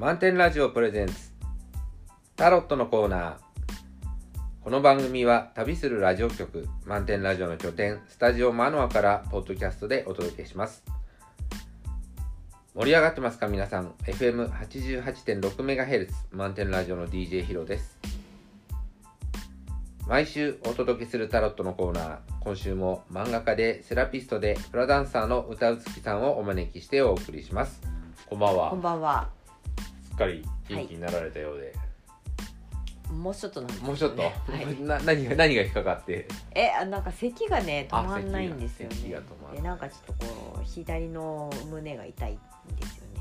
満点ラジオプレゼンツ。タロットのコーナー。この番組は旅するラジオ局満点ラジオの拠点スタジオマノアからポッドキャストでお届けします。盛り上がってますか皆さん？FM88.6MHz 満点ラジオの DJ ヒロです。毎週お届けするタロットのコーナー。今週も漫画家でセラピストでフラダンサーの歌うつきさんをお招きしてお送りします。こんばんは。こんばんは。かり元気になられたようで、もうちょっとなんですね。もうちょっと、はい、な何が何が引っかかって？え、あなんか咳がね止まんないんですよね。咳が咳が止まんない。でなんかちょっとこう左の胸が痛いんですよね。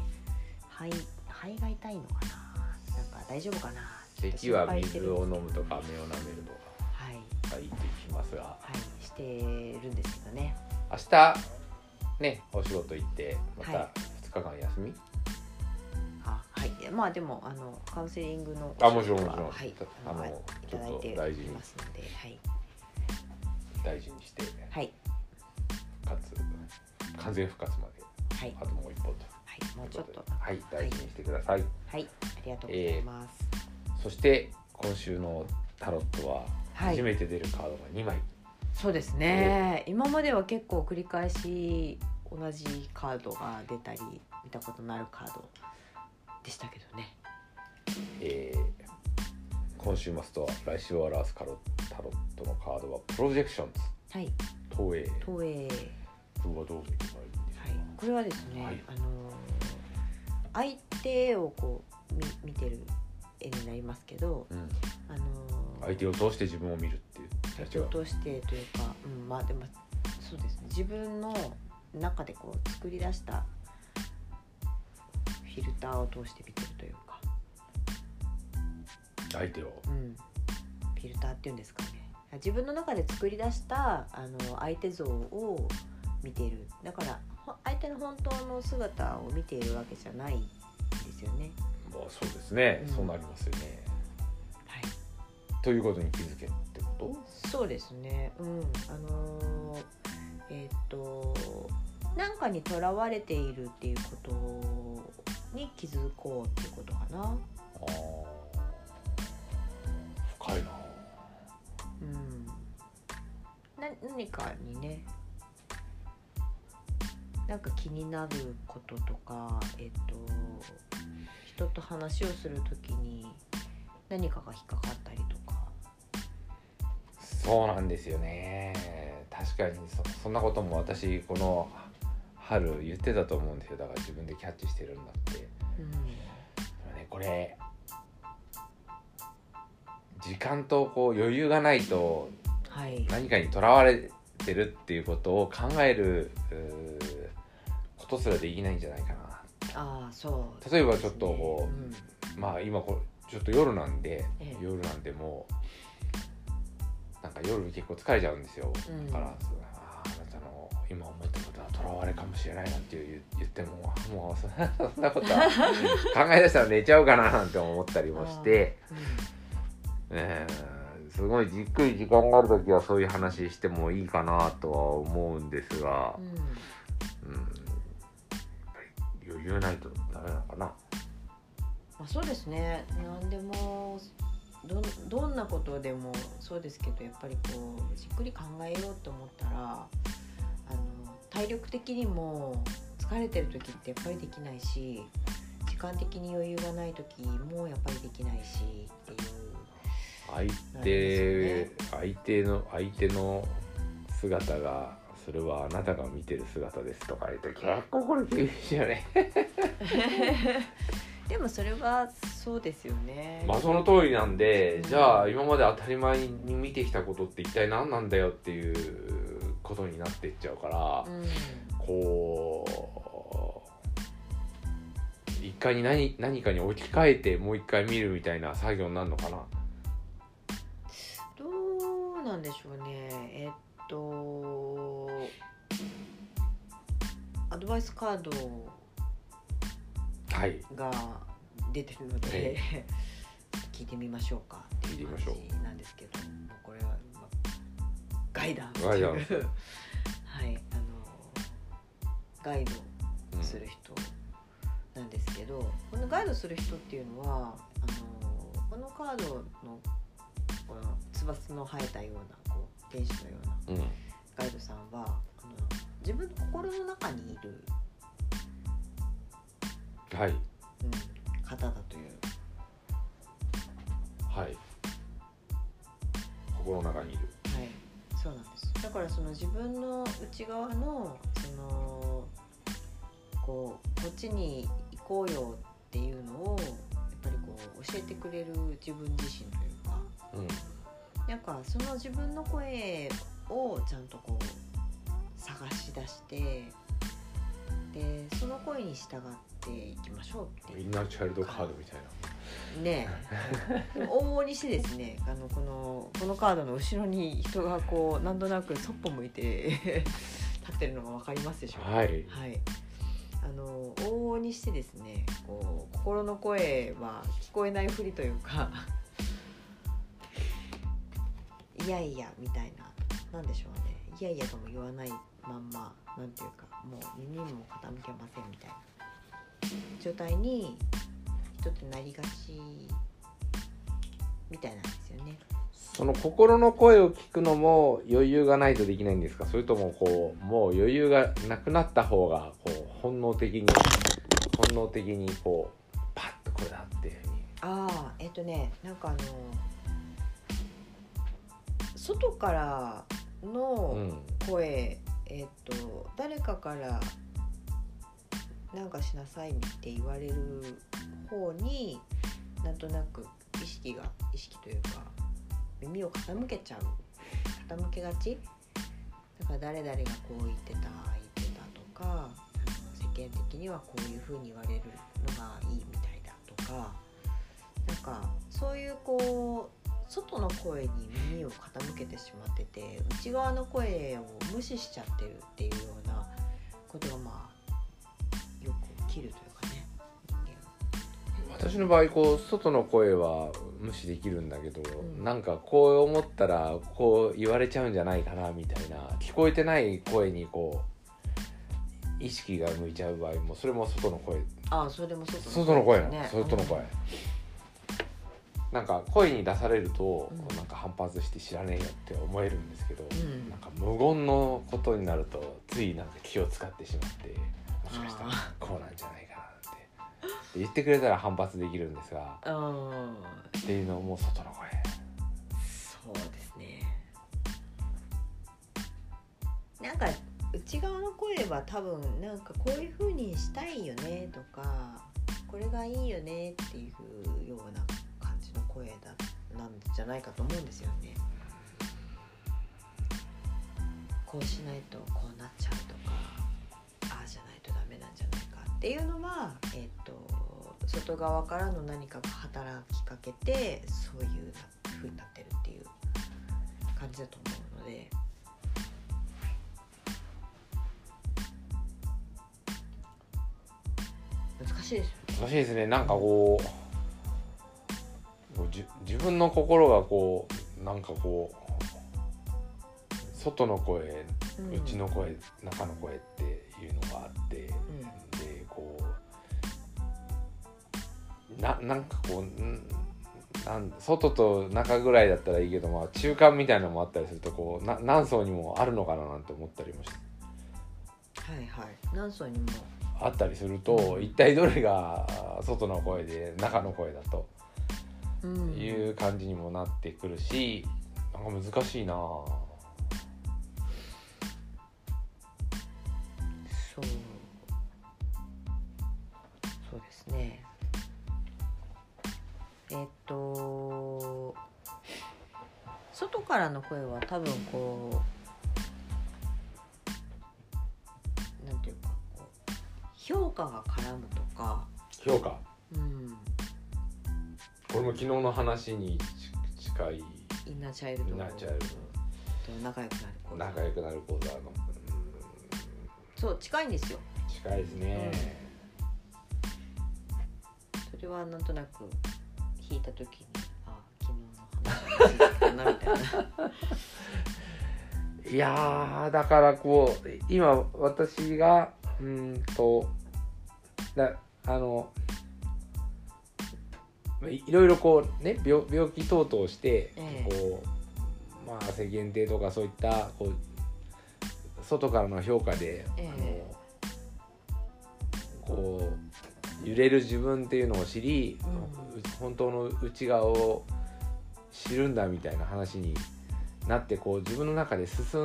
肺肺が痛いのかな？なんか大丈夫かな？咳は水ちょっと心配してるんですを飲むとか飴を舐めるとはい。かがいいと聞きますが。はいしてるんですけどね。明日ねお仕事行ってまたは2日間休み、あはい。まあでもあのカウンセリングのあもちろんもちろん。はい。あのあのいただいてちょっと大事に。ますのではい。大事にしてはい。復活完全復活まではい。あともう一歩と。はい。もうちょっと。はい。大事にしてください、はい。ありがとうございます。そして今週のタロットははい。初めて出るカードが2枚、そうですね、今までは結構繰り返し同じカードが出たり見たことのあるカードでしたけどね。えー今週末とは来週を表すカロタロットのカードはプロジェクションズ。はい。これはどう見ればいいんですか、はい。これはですね、はい。あのー相手をこう見見てる絵になりますけどうん、あのー相手を通して自分を見るっていう相手を通してというか、うん、まあでもそうですね。自分の中でこう作り出したフィルターを通して見てるというか。相手を。うん、フィルターっていうんですかね。自分の中で作り出したあの相手像を見ている。だからほ相手の本当の姿を見ているわけじゃないんですよね。まあそうですね、うん。そうなりますよね。はい、ということに気づけってこそうですね、うん、あのーえーっと何かにとらわれているっていうことに気づこうってことかな。深いな。うん、な何かにね。なんか気になることとかえっと人と話をするときに何かが引っかかったりとか。そうなんですよね。確かにそそんなことも私この春言ってたと思うんですよ。だから自分でキャッチしてるんだって。うん。でもねこれ時間とこう余裕がないとはい。何かにとらわれてるっていうことを考えることすらできないんじゃないかな。ああそう例えばちょっとこううん。まあ今こうちょっと夜なんで、ええ。夜なんでもうなんか夜結構疲れちゃうんですよ、うん。だからあーあなたの今思ったことはとらわれかもしれないなんて言ってももう そんなことは考え出したら寝ちゃうかななんて思ったりもして、えーすごいじっくり時間がある時はそういう話してもいいかなとは思うんですが。う、んうん。うん、やっぱり余裕ないとダメなのかな。まあ、そうですね。何でもどんどんなことでもそうですけどやっぱりこうじっくり考えようと思ったら体力的にも疲れてる時ってやっぱりできないし時間的に余裕がない時もやっぱりできないしっていう。相な手、り相手の相手の姿がそれはあなたが見てる姿ですとか言って結構これ厳しいよね。でもそれはそうですよね。まあその通りなんでじゃあ今まで当たり前に見てきたことって一体何なんだよっていうことになっていっちゃうから、うん。こう一回に何何かに置き換えてもう一回見るみたいな作業になるのかな？どうなんでしょうね。えっとアドバイスカードはい。が出てるので、え 聞いてみましょうかっていう聞いてみましょう。感じなんですけどガイダンスガイダンスはいあのガイドうんする人なんですけどこのガイドする人っていうのはあのこのカードのこの翼の生えたようなこう天使のようなうん。ガイドさんはあの自分の心の中にいる、はい。うん、方だという。はい。心の中にいる。はい、そうなんです。だからその自分の内側のそのこうこっちに行こうよっていうのをやっぱりこう教えてくれる自分自身というか、うんなんかその自分の声をちゃんとこう探し出して、でその声に従っていきましょうっていうインナーチャイルドカードみたいなねえ。往々にしてですねあのこのこのカードの後ろに人がこうなんとなくそっぽ向いて 立ってるのが分かりますでしょうか？はい。はい、あの往々にしてですねこう心の声は聞こえないふりというか いやいやみたいななんでしょうね。いやいやとも言わないまんまなんていうかもう耳にも傾けませんみたいな状態に人ってなりがちみたいなんですよね。その心の声を聞くのも余裕がないとできないんですか？それともこうもう余裕がなくなった方がこう本能的に本能的にこうパッとこれだっていうふうに。ああえっ、とねなんかあの外からの声、えっ、と誰かからなんかしなさいって言われる方になんとなく意識が意識というか耳を傾けちゃう傾けがち？だから誰々がこう言ってた言ってたとか世間的にはこういうふうに言われるのがいいみたいだとかなんかそういうこう外の声に耳を傾けてしまってて内側の声を無視しちゃってるっていうようなことがまあよく起きるというかね。人私の場合こう外の声は無視できるんだけど、ん。なんかこう思ったらこう言われちゃうんじゃないかなみたいな聞こえてない声にこう意識が向いちゃう場合もそれも外の声。間ああそれでも外外の声なの、です外の声、なんか声に出されると、うん。なんか反発して知らねえよって思えるんですけど、うん。なんか無言のことになるとついなんか気を使ってしまってもしかしたら。あこうなんじゃないかなって。で言ってくれたら反発できるんですが。うん。っていうのも外の声。そうですね。なんか内側の声は多分なんかこういう風にしたいよねとかこれがいいよねっていうような感じの声だなんじゃないかと思うんですよね。こうしないとこうなっちゃうとっていうのは、えっと外側からの何かが働きかけてそういう風になってるっていう感じだと思うので。難しいですよね。難しいですねなんかこうじ自分の心がこうなんかこう外の声、うん内の声中の声っていうのがあって、ななんかこうんなん外と中ぐらいだったらいいけど、まあ、中間みたいなのもあったりするとこうな何層にもあるのかななんて思ったりもしてはいはい。何層にも。あったりすると一体どれが外の声で中の声だとうんいう感じにもなってくるしなんか難しいなそう。そうですね。えっと。外からの声は多分こう。なんていうか、こう。評価が絡むとか。評価？うん。これも昨日の話にち近いインナーチャイルド。インナーチャイルと仲良くなる子。仲良くなる講座の、うんそう、近いんですよ。近いですね、それはなんとなく弾いた時にあ昨日の話かなみたいな。いやーだからこう今私がうんとだあのまあいいろいろこうね病病気等々して、ええ。こうまあ世間体とかそういったこう外からの評価で、ええ。あのこう揺れる自分っていうのを知り、うん。う本当の内側を知るんだみたいな話になってこう自分の中で進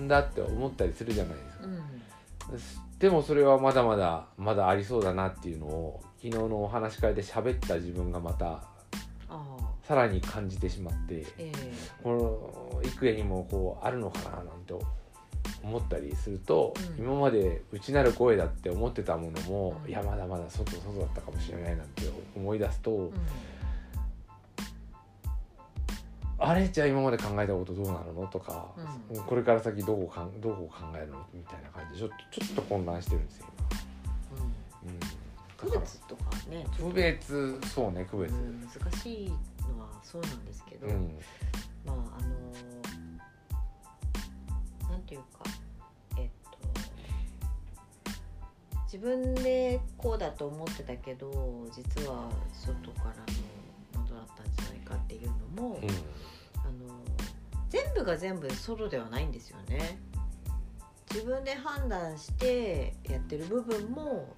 んだって思ったりするじゃないですか。うん。でもそれはまだまだまだありそうだなっていうのを昨日のお話し会で喋った自分がまたさらに感じてしまってええ。この幾重にもこうあるのかななんて思ったりすると、うん。今まで内なる声だって思ってたものも、うん。いやまだまだ外外だったかもしれないなんて思い出すと、うん。あれじゃあ今まで考えたことどうなるのとか、うん。これから先どうかんどう考えるのみたいな感じでちょっとちょっと混乱してるんですようん。今。うん。区別とかね区別そうね区別、難しいのはそうなんですけど、うん。まああのなんていうかえっと自分でこうだと思ってたけど実は外からのものだったんじゃないかっていうのも、うんあの全部が全部ソロではないんですよね。自分で判断してやってる部分も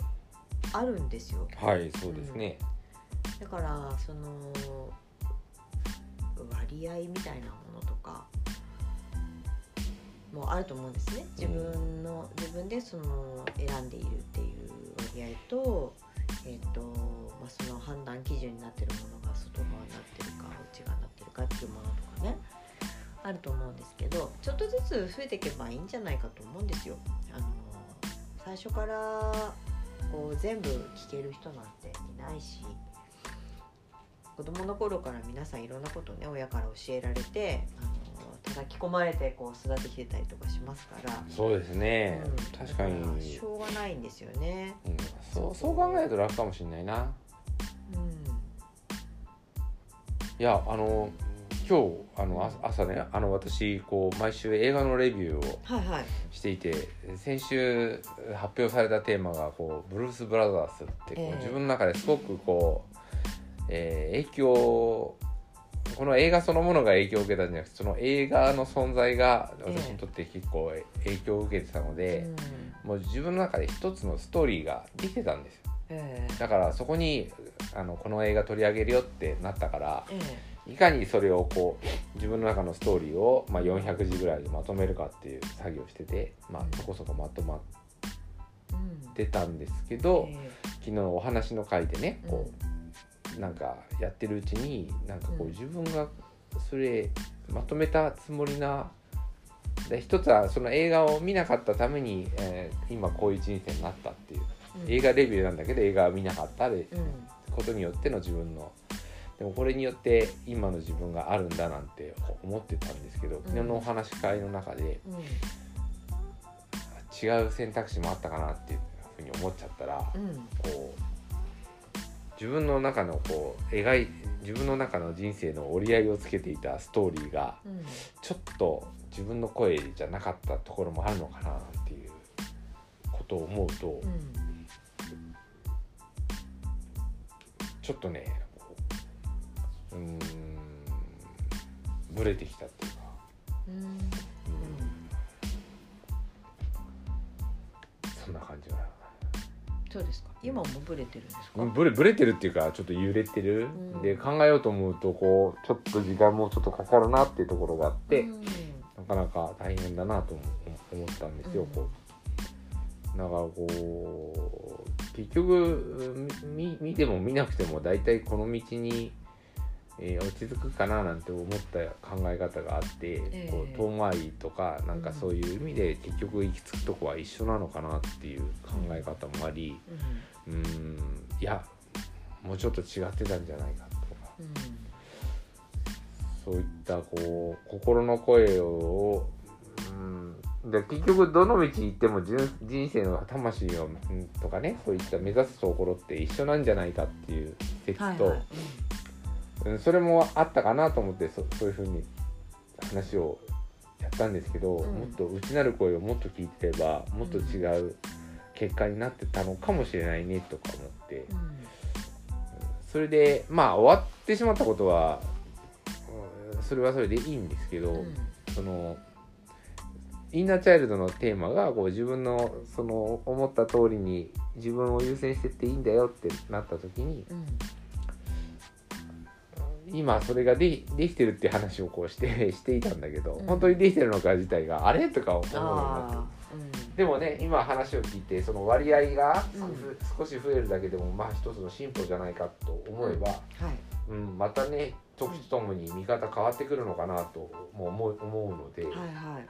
あるんですよ。はいそうですね、だからその割合みたいなものとかもあると思うんですね自分の、自分でその選んでいるっていう割合と,、えーとまあ、その判断基準になってるものが外側になってるか内側になってるかっていうものとかねあると思うんですけどちょっとずつ増えていけばいいんじゃないかと思うんですよ。あの最初からこう全部聞ける人なんていないし子供の頃から皆さんいろんなことをね親から教えられてあの叩き込まれてこう育ってきてたりとかしますから、そうですね、うん。確かに、しょうがないんですよね。うん、そうそう考えると楽かもしれないな。うん。いやあの今日あのあ朝ねあの私こう毎週映画のレビューをはいはい。していて先週発表されたテーマがこうブルース・ブラザーズってこう、ええ。自分の中ですごくこう、えー影響この映画そのものが影響を受けたんじゃなくてその映画の存在が私にとって結構影響を受けてたので、うん。もう自分の中で一つのストーリーができてたんですよ。えだからそこにあのこの映画取り上げるよってなったからええ。いかにそれをこう自分の中のストーリーを、まあ、400字ぐらいでまとめるかっていう作業をしてて、まあ、そこそこまとまってたんですけど、え昨日のお話の回でねえこうなんかやってるうちになんかこううん。自分がそれまとめたつもりなで一つはその映画を見なかったために、えー今こういう人生になったっていう。うん。映画レビューなんだけど映画は見なかったでうん。ことによっての自分の。でもこれによって今の自分があるんだなんて思ってたんですけど昨日のお話し会の中でうん。違う選択肢もあったかなっていうふうに思っちゃったらうん。こう自分の中のこう描い自分の中の人生の折り合いをつけていたストーリーがうん。ちょっと自分の声じゃなかったところもあるのかなっていうことを思うとうん。ちょっとねこうんブレてきたっていうか、うん。うん。そんな感じがそうですか今もブレてるんですか、うんブレブレてるっていうかちょっと揺れてる、うん。で考えようと思うとこうちょっと時間もちょっとかかるなっていうところがあって、うん。なかなか大変だなと思思ったんですよ、うん。こう。だからこう結局み見ても見なくても大体この道に、えー落ち着くかななんて思った考え方があって、ええ。こう遠回りとかなんかそういう意味で結局行き着くとこは一緒なのかなっていう考え方もありうーんいやもうちょっと違ってたんじゃないかとか。うん。そういったこう心の声を、うん、で結局どの道行っても人人生の魂をうんとかねそういった目指すところって一緒なんじゃないかっていう説と、はいはい。うん、それもあったかなと思ってそそういうふうに話をやったんですけど、うん。もっと内なる声をもっと聞いてればもっと違う結果になってたのかもしれないねとか思って。うん。それでまあ終わってしまったことはうんそれはそれでいいんですけど、うん。そのインナーチャイルドのテーマがこう自分のその思った通りに自分を優先してっていいんだよってなった時にうん今それがでできてるって話をこうしてしていたんだけど、うん。本当にできてるのか自体があれ？とか思うようになって。あでもね今話を聞いてその割合がうん。ふ少し増えるだけでもまあ一つの進歩じゃないかと思えば、ーはい。うんまたね時とともに見方変わってくるのかなとも思う思うので、はいはい。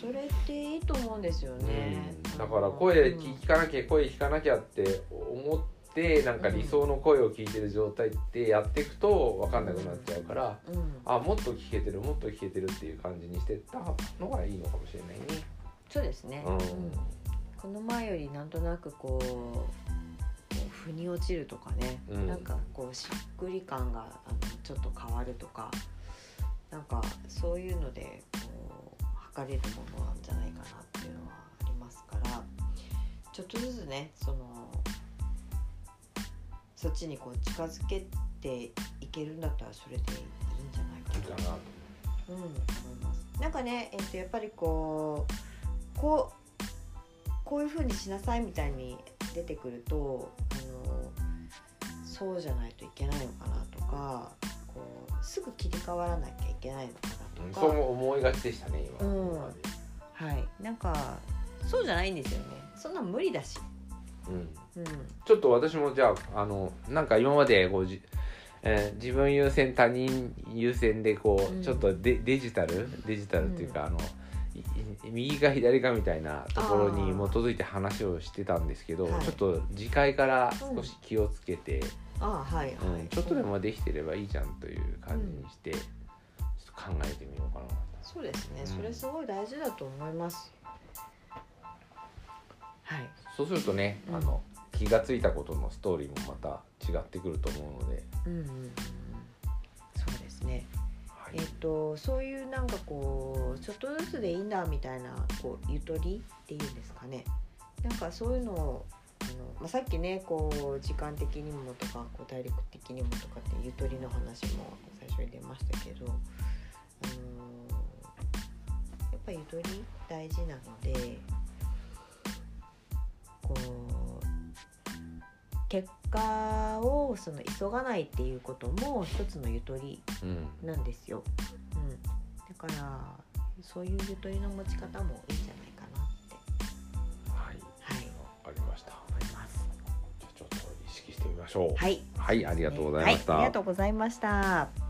それっていいと思うんですよね、うん。だから声うん聞かなきゃ声聞かなきゃって思ってなんか理想の声を聞いてる状態ってやっていくと分かんなくなっちゃうから、うん。あもっと聞けてるもっと聞けてるっていう感じにしてったのがいいのかもしれないね。そうですね、うん。うんこの前よりなんとなくこうこう腑に落ちるとかね、うん。なんかこうしっくり感があのちょっと変わるとかなんかそういうのでこう測れるものなんじゃないかなっていうのはありますからちょっとずつねそのそっちにこう近づけていけるん。だったらそれでいいん。じゃないかないいかなとうん、思います。なん。かね、えっとやっぱりこうこうこういう風にしなさいみたいに出てくると、あのそうじゃないといけないのかなとか、こうすぐ切り替わらなきゃいけないのかなとか、そう思いがちでしたね今,、うん。はい、なん。かそうじゃないん。ですよね。そん。な無理だし、うん、うん、ちょっと私もじゃああのなんか今までこうじ、えー自分優先他人優先でこう、うん。ちょっとデデジタル？デジタルっていうか、あの右か左かみたいなところに基づいて話をしてたんですけど、はい。ちょっと次回から少し気をつけて、ああはいはい、うん。ちょっとでもできてればいいじゃんという感じにして、ちょっと考えてみようかな。そうですね。うんそれすごい大事だと思います。はい。そうするとね、うんあの気がついたことのストーリーもまた違ってくると思うので、うんうん。そうですね。はいえっとそういうなんかこうちょっとずつでいいんだみたいなこうゆとりっていうんですかねなんかそういうのをあの、まあ、さっきねこう時間的にもとかこう体力的にもとかってゆとりの話も最初に出ましたけど、あのやっぱりゆとり大事なので結果をその急がないっていうことも一つのゆとりうんなんですよ。うん、だからそういうゆとりの持ち方もいいんじゃないかなってはい、はいわかりました。じゃあちょっと意識してみましょう。はい、はい、ありがとうございました。はい、ありがとうございました。